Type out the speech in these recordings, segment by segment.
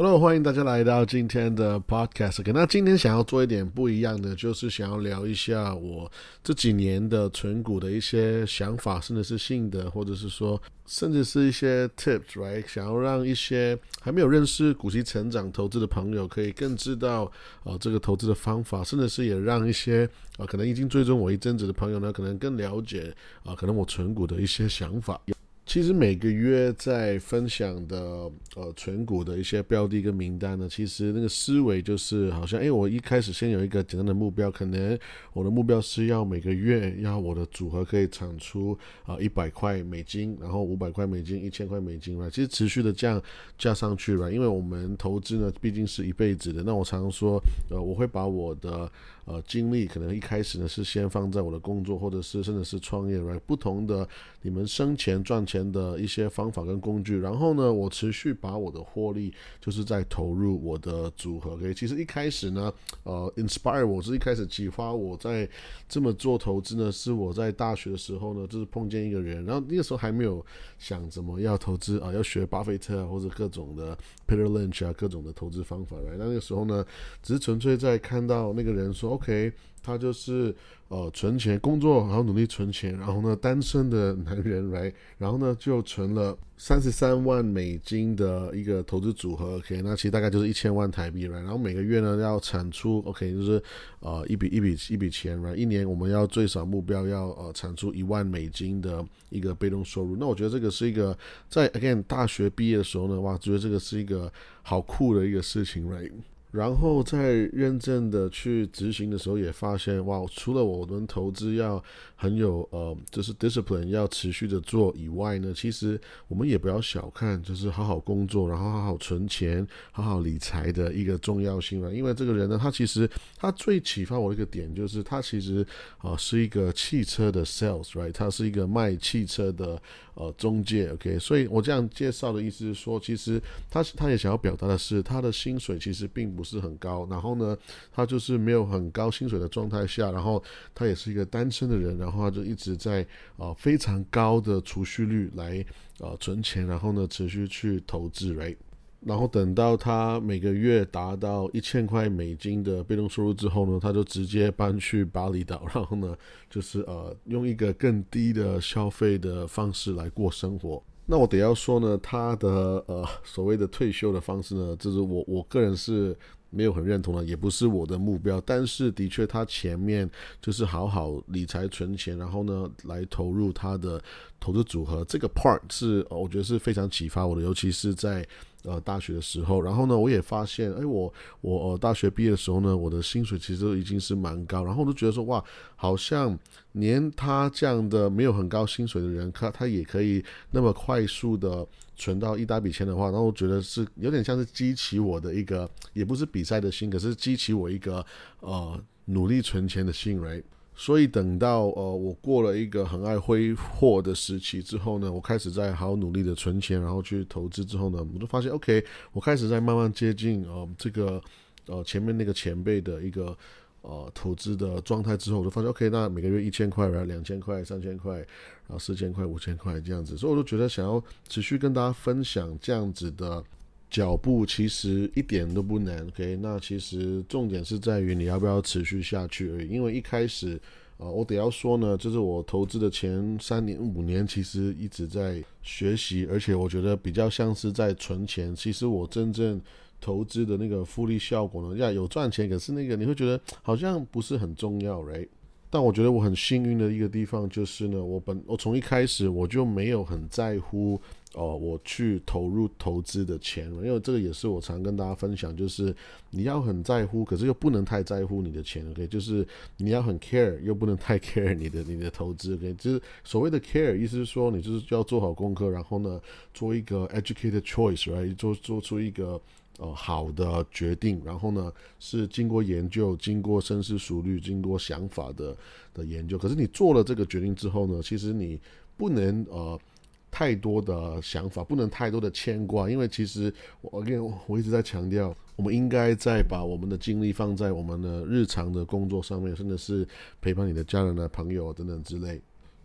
Hello，欢迎大家来到今天的 Podcast。那今天想要做一点不一样的，就是想要聊一下我这几年的存股的一些想法，甚至是心得，或者是说，甚至是一些 Tips，right？想要让一些还没有认识股息成长投资的朋友，可以更知道呃这个投资的方法，甚至是也让一些呃可能已经追踪我一阵子的朋友呢，可能更了解啊，可能我存股的一些想法。其实每个月在分享的呃存股的一些标的跟名单呢，其实那个思维就是好像，哎，我一开始先有一个简单的目标，可能我的目标是要每个月要我的组合可以产出啊一百块美金，然后五百块美金，一千块美金吧其实持续的这样加上去吧因为我们投资呢毕竟是一辈子的，那我常常说，呃，我会把我的呃精力可能一开始呢是先放在我的工作，或者是甚至是创业，right？不同的你们生钱赚钱。的一些方法跟工具，然后呢，我持续把我的获利就是在投入我的组合。OK，其实一开始呢，呃，inspire 我是一开始启发我在这么做投资呢，是我在大学的时候呢，就是碰见一个人，然后那个时候还没有想怎么要投资啊，要学巴菲特啊，或者各种的 Peter Lynch 啊，各种的投资方法来。那那个时候呢，只是纯粹在看到那个人说 OK。他就是呃存钱工作，然后努力存钱，然后呢单身的男人来，然后呢就存了三十三万美金的一个投资组合，OK，那其实大概就是一千万台币来，然后每个月呢要产出 OK，就是呃一笔一笔一笔钱来，一年我们要最少目标要呃产出一万美金的一个被动收入，那我觉得这个是一个在 again 大学毕业的时候呢，哇，觉得这个是一个好酷的一个事情，right？然后在认真的去执行的时候，也发现哇，除了我们投资要很有呃，就是 discipline 要持续的做以外呢，其实我们也不要小看，就是好好工作，然后好好存钱，好好理财的一个重要性了。因为这个人呢，他其实他最启发我一个点就是，他其实啊是一个汽车的 sales，right？他是一个卖汽车的呃中介，OK？所以我这样介绍的意思是说，其实他他也想要表达的是，他的薪水其实并。不是很高，然后呢，他就是没有很高薪水的状态下，然后他也是一个单身的人，然后他就一直在啊非常高的储蓄率来呃存钱，然后呢持续去投资来然后等到他每个月达到一千块美金的被动收入之后呢，他就直接搬去巴厘岛，然后呢就是呃用一个更低的消费的方式来过生活。那我得要说呢，他的呃所谓的退休的方式呢，就是我我个人是没有很认同的，也不是我的目标。但是的确，他前面就是好好理财存钱，然后呢来投入他的投资组合，这个 part 是我觉得是非常启发我的，尤其是在。呃，大学的时候，然后呢，我也发现，哎，我我大学毕业的时候呢，我的薪水其实已经是蛮高，然后我就觉得说，哇，好像连他这样的没有很高薪水的人，他他也可以那么快速的存到一大笔钱的话，然后我觉得是有点像是激起我的一个，也不是比赛的心，可是激起我一个呃努力存钱的心，right？所以等到呃我过了一个很爱挥霍的时期之后呢，我开始在好努力的存钱，然后去投资之后呢，我就发现 OK，我开始在慢慢接近呃这个呃前面那个前辈的一个呃投资的状态之后，我就发现 OK，那每个月一千块，然后两千块、三千块，然后四千块、五千块这样子，所以我就觉得想要持续跟大家分享这样子的。脚步其实一点都不难，OK？那其实重点是在于你要不要持续下去而已。因为一开始，呃，我得要说呢，就是我投资的前三年、五年，其实一直在学习，而且我觉得比较像是在存钱。其实我真正投资的那个复利效果呢，要有赚钱，可是那个你会觉得好像不是很重要哎但我觉得我很幸运的一个地方就是呢，我本我从一开始我就没有很在乎。哦，我去投入投资的钱，因为这个也是我常跟大家分享，就是你要很在乎，可是又不能太在乎你的钱，OK？就是你要很 care，又不能太 care 你的你的投资，OK？就是所谓的 care，意思是说你就是要做好功课，然后呢，做一个 educated choice，right？做做出一个呃好的决定，然后呢是经过研究、经过深思熟虑、经过想法的的研究。可是你做了这个决定之后呢，其实你不能呃。太多的想法，不能太多的牵挂，因为其实我跟我一直在强调，我们应该在把我们的精力放在我们的日常的工作上面，甚至是陪伴你的家人啊、朋友等等之类。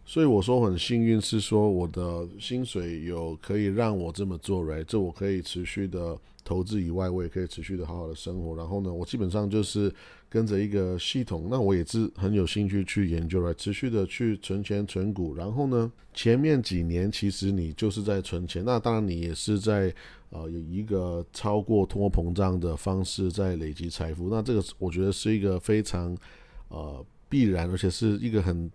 所以我说很幸运，是说我的薪水有可以让我这么做来这我可以持续的投资以外，我也可以持续的好好的生活。然后呢，我基本上就是跟着一个系统，那我也是很有兴趣去研究来持续的去存钱存股。然后呢，前面几年其实你就是在存钱，那当然你也是在呃有一个超过通货膨胀的方式在累积财富。那这个我觉得是一个非常呃必然，而且是一个很。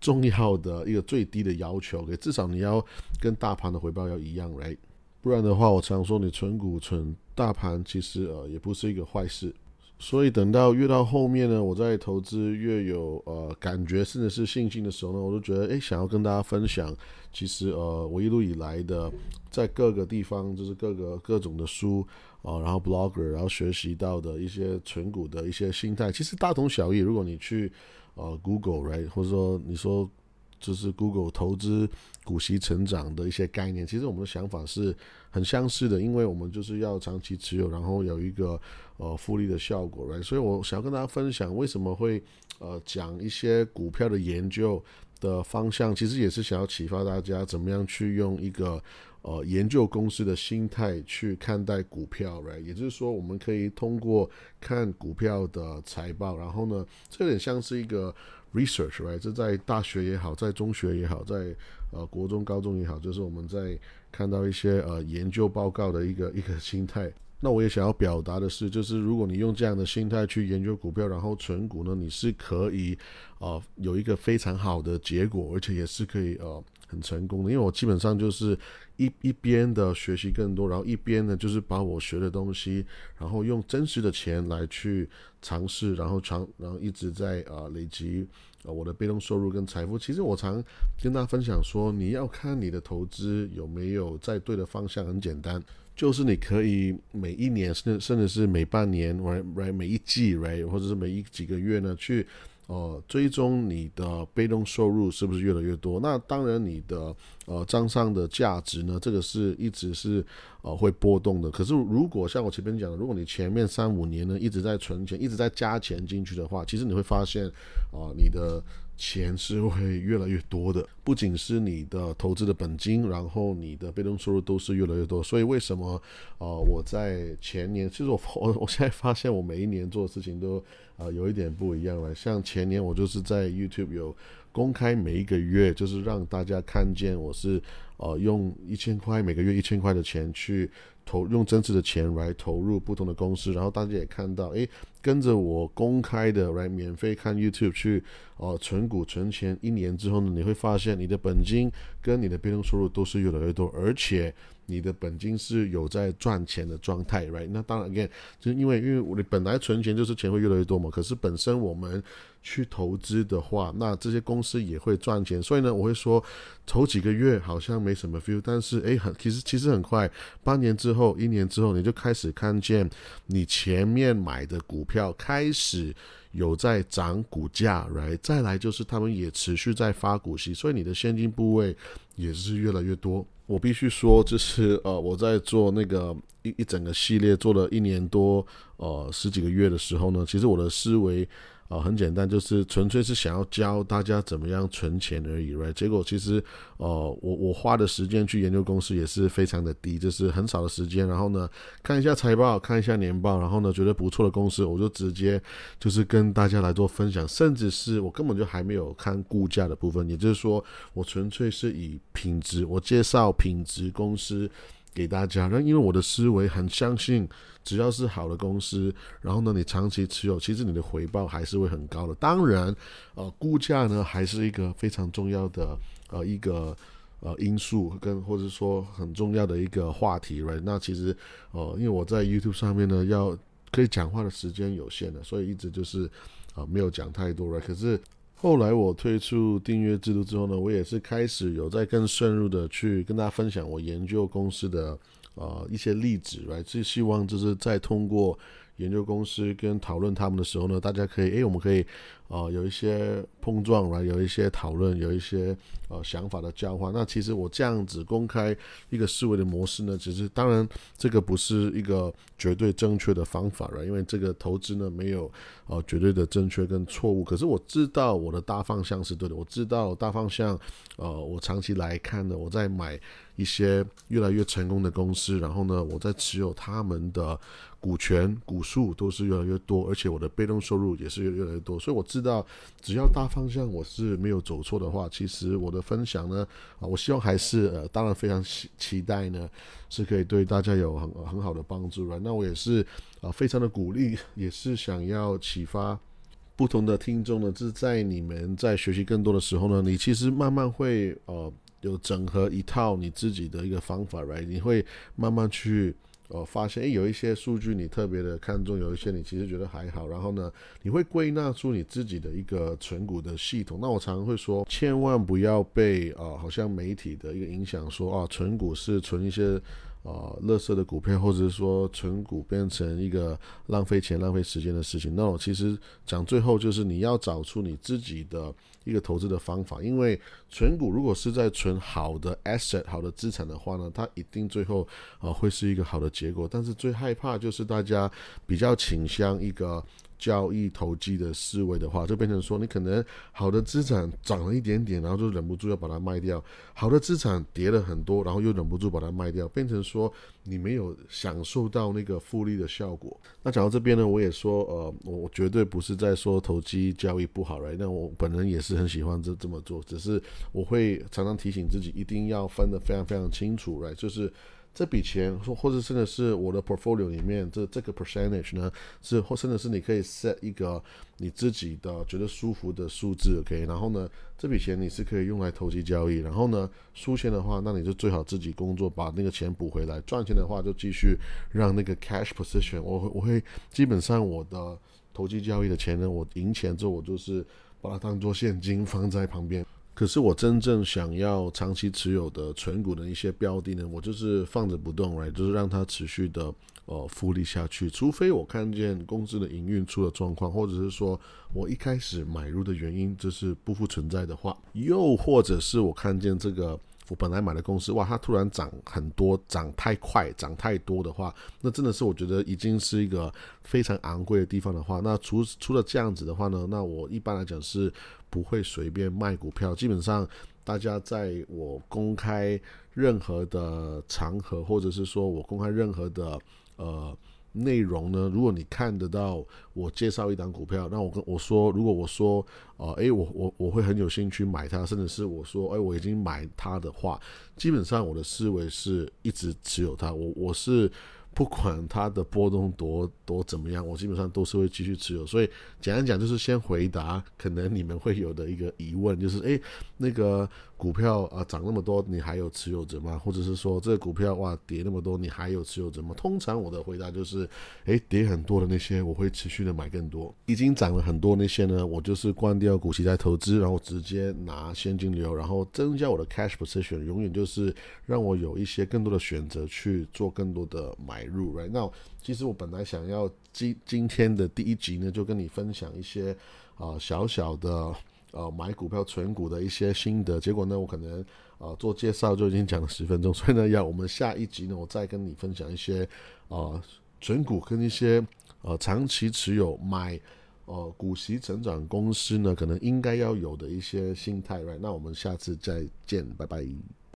重要的一个最低的要求，给至少你要跟大盘的回报要一样来，不然的话，我常说你存股存大盘，其实呃也不是一个坏事。所以等到越到后面呢，我在投资越有呃感觉，甚至是信心的时候呢，我都觉得诶，想要跟大家分享，其实呃我一路以来的在各个地方，就是各个各种的书啊，然后 blogger，然后学习到的一些存股的一些心态，其实大同小异。如果你去呃，Google，right，或者说你说就是 Google 投资股息成长的一些概念，其实我们的想法是很相似的，因为我们就是要长期持有，然后有一个呃复利的效果，right，所以我想要跟大家分享为什么会呃讲一些股票的研究的方向，其实也是想要启发大家怎么样去用一个。呃，研究公司的心态去看待股票来也就是说，我们可以通过看股票的财报，然后呢，这有点像是一个 research，right？这在大学也好，在中学也好，在呃国中、高中也好，就是我们在看到一些呃研究报告的一个一个心态。那我也想要表达的是，就是如果你用这样的心态去研究股票，然后存股呢，你是可以呃有一个非常好的结果，而且也是可以呃。很成功的，因为我基本上就是一一边的学习更多，然后一边呢就是把我学的东西，然后用真实的钱来去尝试，然后长，然后一直在呃累积呃我的被动收入跟财富。其实我常跟大家分享说，你要看你的投资有没有在对的方向，很简单，就是你可以每一年甚至甚至是每半年，right right 每一季，right 或者是每一几个月呢去。呃，追踪你的被动收入是不是越来越多？那当然，你的呃账上的价值呢，这个是一直是呃会波动的。可是，如果像我前面讲的，如果你前面三五年呢一直在存钱，一直在加钱进去的话，其实你会发现啊，你的。钱是会越来越多的，不仅是你的投资的本金，然后你的被动收入都是越来越多。所以为什么呃我在前年，其实我我 我现在发现我每一年做的事情都呃有一点不一样了。像前年我就是在 YouTube 有公开每一个月，就是让大家看见我是呃用一千块每个月一千块的钱去。投用真实的钱来投入不同的公司，然后大家也看到，诶，跟着我公开的来免费看 YouTube 去，呃，存股存钱，一年之后呢，你会发现你的本金跟你的被动收入都是越来越多，而且。你的本金是有在赚钱的状态，right？那当然，again，就是因为因为我的本来存钱就是钱会越来越多嘛。可是本身我们去投资的话，那这些公司也会赚钱。所以呢，我会说，头几个月好像没什么 feel，但是诶，很其实其实很快，半年之后、一年之后，你就开始看见你前面买的股票开始有在涨股价，right？再来就是他们也持续在发股息，所以你的现金部位也是越来越多。我必须说，就是呃，我在做那个一一整个系列做了一年多，呃，十几个月的时候呢，其实我的思维。啊，很简单，就是纯粹是想要教大家怎么样存钱而已，right？结果其实，呃，我我花的时间去研究公司也是非常的低，就是很少的时间。然后呢，看一下财报，看一下年报，然后呢，觉得不错的公司，我就直接就是跟大家来做分享，甚至是我根本就还没有看估价的部分，也就是说，我纯粹是以品质，我介绍品质公司。给大家，那因为我的思维很相信，只要是好的公司，然后呢，你长期持有，其实你的回报还是会很高的。当然，呃，估价呢还是一个非常重要的呃一个呃因素，跟或者说很重要的一个话题，right？那其实呃，因为我在 YouTube 上面呢，要可以讲话的时间有限的，所以一直就是啊没有讲太多，right？可是。后来我推出订阅制度之后呢，我也是开始有在更深入的去跟大家分享我研究公司的呃一些例子，来，是希望就是在通过研究公司跟讨论他们的时候呢，大家可以诶，我们可以呃有一些碰撞来，有一些讨论，有一些呃想法的交换。那其实我这样子公开一个思维的模式呢，其实当然这个不是一个绝对正确的方法了，因为这个投资呢没有呃绝对的正确跟错误。可是我知道我的大方向是对的，我知道大方向呃我长期来看呢，我在买。一些越来越成功的公司，然后呢，我在持有他们的股权股数都是越来越多，而且我的被动收入也是越越来越多，所以我知知道，只要大方向我是没有走错的话，其实我的分享呢，啊，我希望还是呃，当然非常期期待呢，是可以对大家有很很好的帮助了。那我也是啊，非常的鼓励，也是想要启发不同的听众呢，就是在你们在学习更多的时候呢，你其实慢慢会呃。有整合一套你自己的一个方法，right？你会慢慢去呃发现，诶，有一些数据你特别的看重，有一些你其实觉得还好。然后呢，你会归纳出你自己的一个存股的系统。那我常常会说，千万不要被啊，好像媒体的一个影响，说啊，存股是存一些。啊，乐色的股票，或者是说存股变成一个浪费钱、浪费时间的事情。那我其实讲最后就是你要找出你自己的一个投资的方法，因为存股如果是在存好的 asset、好的资产的话呢，它一定最后啊会是一个好的结果。但是最害怕就是大家比较倾向一个。交易投机的思维的话，就变成说，你可能好的资产涨了一点点，然后就忍不住要把它卖掉；好的资产跌了很多，然后又忍不住把它卖掉，变成说你没有享受到那个复利的效果。那讲到这边呢，我也说，呃，我绝对不是在说投机交易不好来，那我本人也是很喜欢这这么做，只是我会常常提醒自己，一定要分得非常非常清楚来，就是。这笔钱，或或者真的是我的 portfolio 里面，这这个 percentage 呢，是或甚至是你可以 set 一个你自己的觉得舒服的数字，OK，然后呢，这笔钱你是可以用来投机交易，然后呢，输钱的话，那你就最好自己工作把那个钱补回来，赚钱的话就继续让那个 cash position，我我会基本上我的投机交易的钱呢，我赢钱之后，我就是把它当做现金放在旁边。可是我真正想要长期持有的存股的一些标的呢，我就是放着不动来，就是让它持续的呃复利下去。除非我看见公司的营运出了状况，或者是说我一开始买入的原因就是不复存在的话，又或者是我看见这个我本来买的公司哇，它突然涨很多，涨太快，涨太多的话，那真的是我觉得已经是一个非常昂贵的地方的话，那除除了这样子的话呢，那我一般来讲是。不会随便卖股票，基本上大家在我公开任何的场合，或者是说我公开任何的呃内容呢，如果你看得到我介绍一档股票，那我跟我说，如果我说呃，诶，我我我会很有兴趣买它，甚至是我说，诶，我已经买它的话，基本上我的思维是一直持有它，我我是。不管它的波动多多怎么样，我基本上都是会继续持有。所以简单讲，就是先回答可能你们会有的一个疑问，就是诶，那个。股票啊涨那么多，你还有持有者吗？或者是说这个股票哇跌那么多，你还有持有者吗？通常我的回答就是，诶，跌很多的那些我会持续的买更多，已经涨了很多那些呢，我就是关掉股息再投资，然后直接拿现金流，然后增加我的 cash position，永远就是让我有一些更多的选择去做更多的买入。Right now，其实我本来想要今今天的第一集呢，就跟你分享一些啊小小的。呃，买股票存股的一些心得，结果呢，我可能呃做介绍就已经讲了十分钟，所以呢，要我们下一集呢，我再跟你分享一些呃存股跟一些呃长期持有买呃股息成长公司呢，可能应该要有的一些心态，right？那我们下次再见，拜拜。